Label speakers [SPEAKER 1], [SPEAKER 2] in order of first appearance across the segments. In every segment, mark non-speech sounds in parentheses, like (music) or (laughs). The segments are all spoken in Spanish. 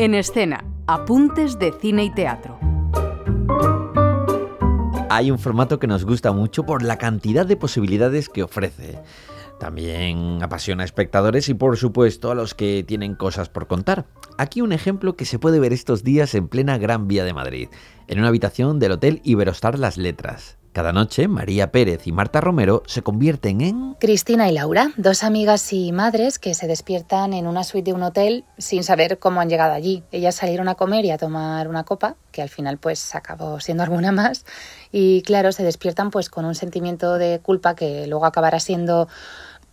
[SPEAKER 1] En escena, apuntes de cine y teatro.
[SPEAKER 2] Hay un formato que nos gusta mucho por la cantidad de posibilidades que ofrece. También apasiona a espectadores y por supuesto a los que tienen cosas por contar. Aquí un ejemplo que se puede ver estos días en plena Gran Vía de Madrid, en una habitación del Hotel Iberostar Las Letras. Cada noche, María Pérez y Marta Romero se convierten en...
[SPEAKER 3] Cristina y Laura, dos amigas y madres que se despiertan en una suite de un hotel sin saber cómo han llegado allí. Ellas salieron a comer y a tomar una copa, que al final pues acabó siendo alguna más, y claro, se despiertan pues con un sentimiento de culpa que luego acabará siendo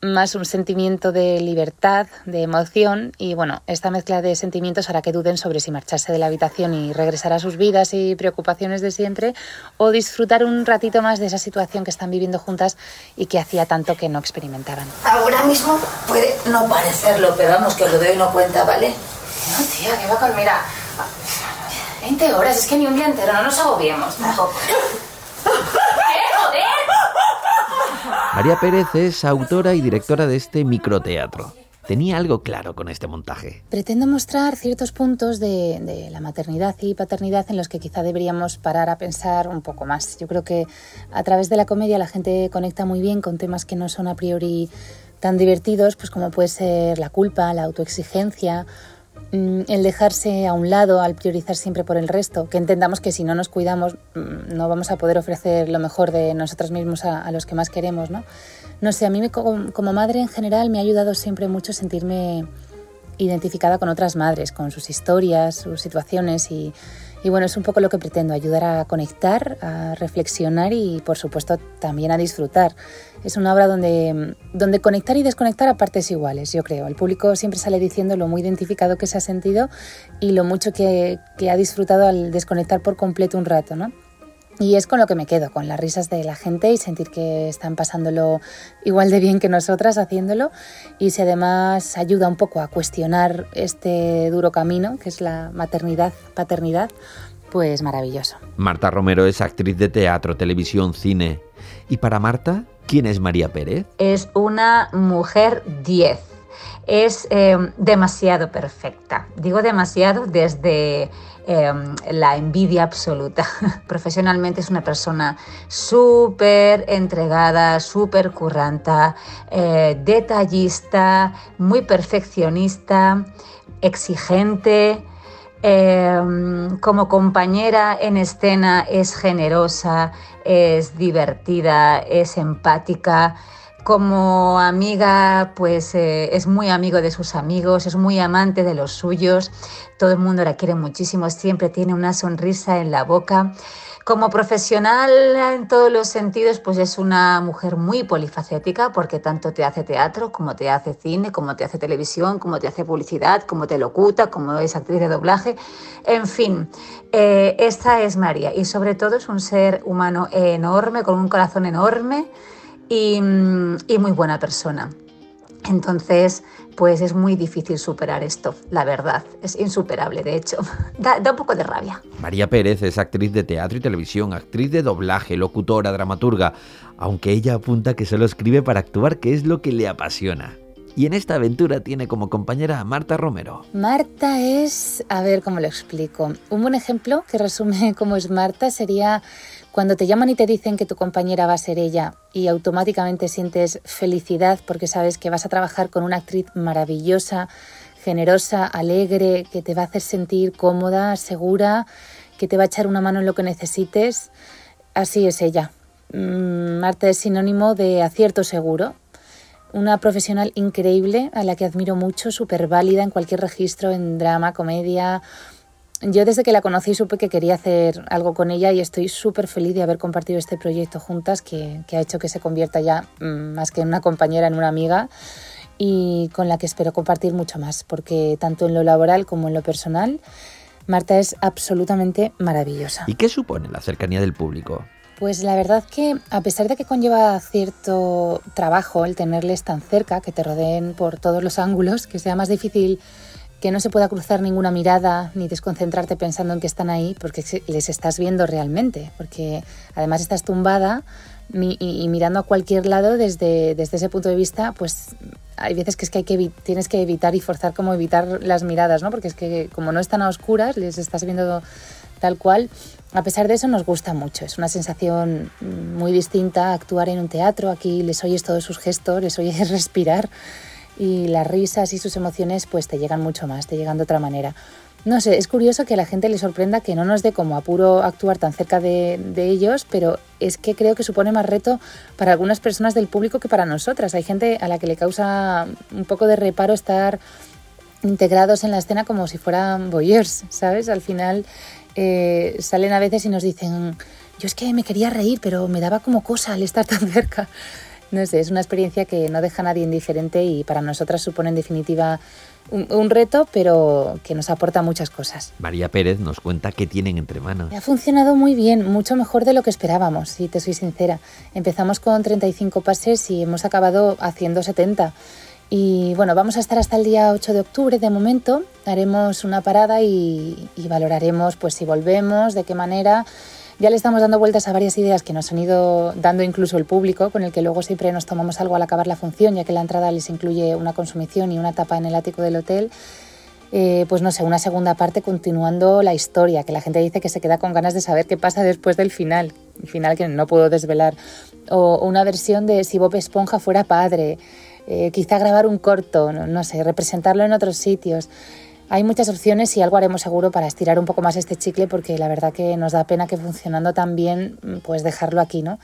[SPEAKER 3] más un sentimiento de libertad, de emoción y bueno, esta mezcla de sentimientos hará que duden sobre si marcharse de la habitación y regresar a sus vidas y preocupaciones de siempre o disfrutar un ratito más de esa situación que están viviendo juntas y que hacía tanto que no experimentaban.
[SPEAKER 4] Ahora mismo puede no parecerlo, pero vamos, que os lo doy no cuenta, ¿vale?
[SPEAKER 5] No, tía, que va con... Mira, 20 horas, es que ni un día entero, no nos agobiemos tampoco. (laughs)
[SPEAKER 2] María Pérez es autora y directora de este microteatro. Tenía algo claro con este montaje.
[SPEAKER 3] Pretendo mostrar ciertos puntos de, de, la maternidad y paternidad en los que quizá deberíamos parar a pensar un poco más. Yo creo que a través de la comedia la gente conecta muy bien con temas que no son a priori tan divertidos, pues como puede ser la culpa, la autoexigencia el dejarse a un lado al priorizar siempre por el resto, que entendamos que si no nos cuidamos mm, no vamos a poder ofrecer lo mejor de nosotros mismos a, los que más queremos, ¿no? No sé, a mí como, madre en general me ha ayudado siempre mucho sentirme identificada con otras madres, con sus historias, sus situaciones y, y bueno, es un poco lo que pretendo, ayudar a conectar, a reflexionar y por supuesto también a disfrutar. Es una obra donde, donde conectar y desconectar a partes iguales, yo creo. El público siempre sale diciendo lo muy identificado que se ha sentido y lo mucho que, que ha disfrutado al desconectar por completo un rato, ¿no? Y es con lo que me quedo, con las risas de la gente y sentir que están pasándolo igual de bien que nosotras haciéndolo. Y si además ayuda un poco a cuestionar este duro camino, que es la maternidad, paternidad, pues maravilloso.
[SPEAKER 2] Marta Romero es actriz de teatro, televisión, cine. ¿Y para Marta, quién es María Pérez?
[SPEAKER 6] Es una mujer 10. Es eh, demasiado perfecta. Digo demasiado desde Em, la envidia absoluta. (laughs) Profesionalmente es una persona súper entregada, súper curranta, eh, detallista, muy perfeccionista, exigente. Em, como compañera en escena es generosa, es divertida, es empática como amiga, pues eh, es muy amigo de sus amigos, es muy amante de los suyos, todo el mundo la quiere muchísimo, siempre tiene una sonrisa en la boca. Como profesional en todos los sentidos, pues es una mujer muy polifacética porque tanto te hace teatro, como te hace cine, como te hace televisión, como te hace publicidad, como te locuta, como es actriz de doblaje. En fin, eh, esta es María y sobre todo es un ser humano enorme, con un corazón enorme y, muy buena persona. Entonces, pues es muy difícil superar esto, la verdad. Es insuperable, de hecho. (laughs) Da, da, un poco de rabia.
[SPEAKER 2] María Pérez es actriz de teatro y televisión, actriz de doblaje, locutora, dramaturga, aunque ella apunta que solo escribe para actuar, que es lo que le apasiona. Y en esta aventura tiene como compañera a Marta Romero.
[SPEAKER 3] Marta es, a ver cómo lo explico. Un buen ejemplo que resume (laughs) cómo es Marta sería cuando te llaman y te dicen que tu compañera va a ser ella y automáticamente sientes felicidad porque sabes que vas a trabajar con una actriz maravillosa, generosa, alegre, que te va a hacer sentir cómoda, segura, que te va a echar una mano en lo que necesites, así es ella. Mm, Marta es sinónimo de acierto seguro, una profesional increíble a la que admiro mucho, súper válida en cualquier registro, en drama, comedia. Yo desde que la conocí supe que quería hacer algo con ella y estoy súper feliz de haber compartido este proyecto juntas que, que, ha hecho que se convierta ya mm, más que en una compañera, en una amiga y con la que espero compartir mucho más, porque tanto en lo laboral como en lo personal, Marta es absolutamente maravillosa.
[SPEAKER 2] ¿Y qué supone la cercanía del público?
[SPEAKER 3] Pues la verdad que a pesar de que conlleva cierto trabajo el tenerles tan cerca, que te rodeen por todos los ángulos, que sea más difícil que no se pueda cruzar ninguna mirada ni desconcentrarte pensando en que están ahí porque les estás viendo realmente, porque además estás tumbada y, mirando a cualquier lado desde, desde ese punto de vista, pues hay veces que es que, hay que tienes que evitar y forzar como evitar las miradas, ¿no? Porque es que como no están a oscuras, les estás viendo tal cual. A pesar de eso nos gusta mucho, es una sensación muy distinta actuar en un teatro, aquí les oyes todos sus gestos, les oyes (laughs) respirar y las risas y sus emociones pues te llegan mucho más, te llegan de otra manera. No sé, es curioso que a la gente le sorprenda que no nos dé como apuro actuar tan cerca de, ellos, pero es que creo que supone más reto para algunas personas del público que para nosotras. Hay gente a la que le causa un poco de reparo estar integrados en la escena como si fueran voyeurs, ¿sabes? Al final eh, salen a veces y nos dicen, yo es que me quería reír, pero me daba como cosa al estar tan cerca. No sé, es una experiencia que no deja a nadie indiferente y para nosotras supone en definitiva un, reto, pero que nos aporta muchas cosas.
[SPEAKER 2] María Pérez nos cuenta qué tienen entre manos.
[SPEAKER 3] Ha funcionado muy bien, mucho mejor de lo que esperábamos, si te soy sincera. Empezamos con 35 pases y hemos acabado haciendo 70. Y bueno, vamos a estar hasta el día 8 de octubre de momento. Haremos una parada y, y valoraremos pues si volvemos, de qué manera ya le estamos dando vueltas a varias ideas que nos han ido dando incluso el público, con el que luego siempre nos tomamos algo al acabar la función, ya que la entrada les incluye una consumición y una tapa en el ático del hotel. Eh, pues no sé, una segunda parte continuando la historia, que la gente dice que se queda con ganas de saber qué pasa después del final, el final que no puedo desvelar, o una versión de si Bob Esponja fuera padre, eh, quizá grabar un corto, no sé, representarlo en otros sitios. Hay muchas opciones y algo haremos seguro para estirar un poco más este chicle porque la verdad que nos da pena que funcionando tan bien pues dejarlo aquí, ¿no?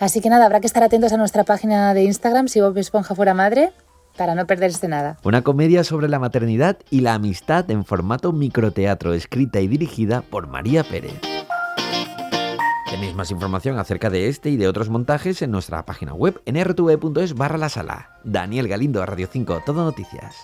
[SPEAKER 3] Así que nada, habrá que estar atentos a nuestra página de Instagram si Bob Esponja fuera madre para no perderse nada.
[SPEAKER 2] Una comedia sobre la maternidad y la amistad en formato microteatro, escrita y dirigida por María Pérez. Tenéis más información acerca de este y de otros montajes en nuestra página web en rtv.es barra la. Daniel Galindo, Radio 5, Todo Noticias.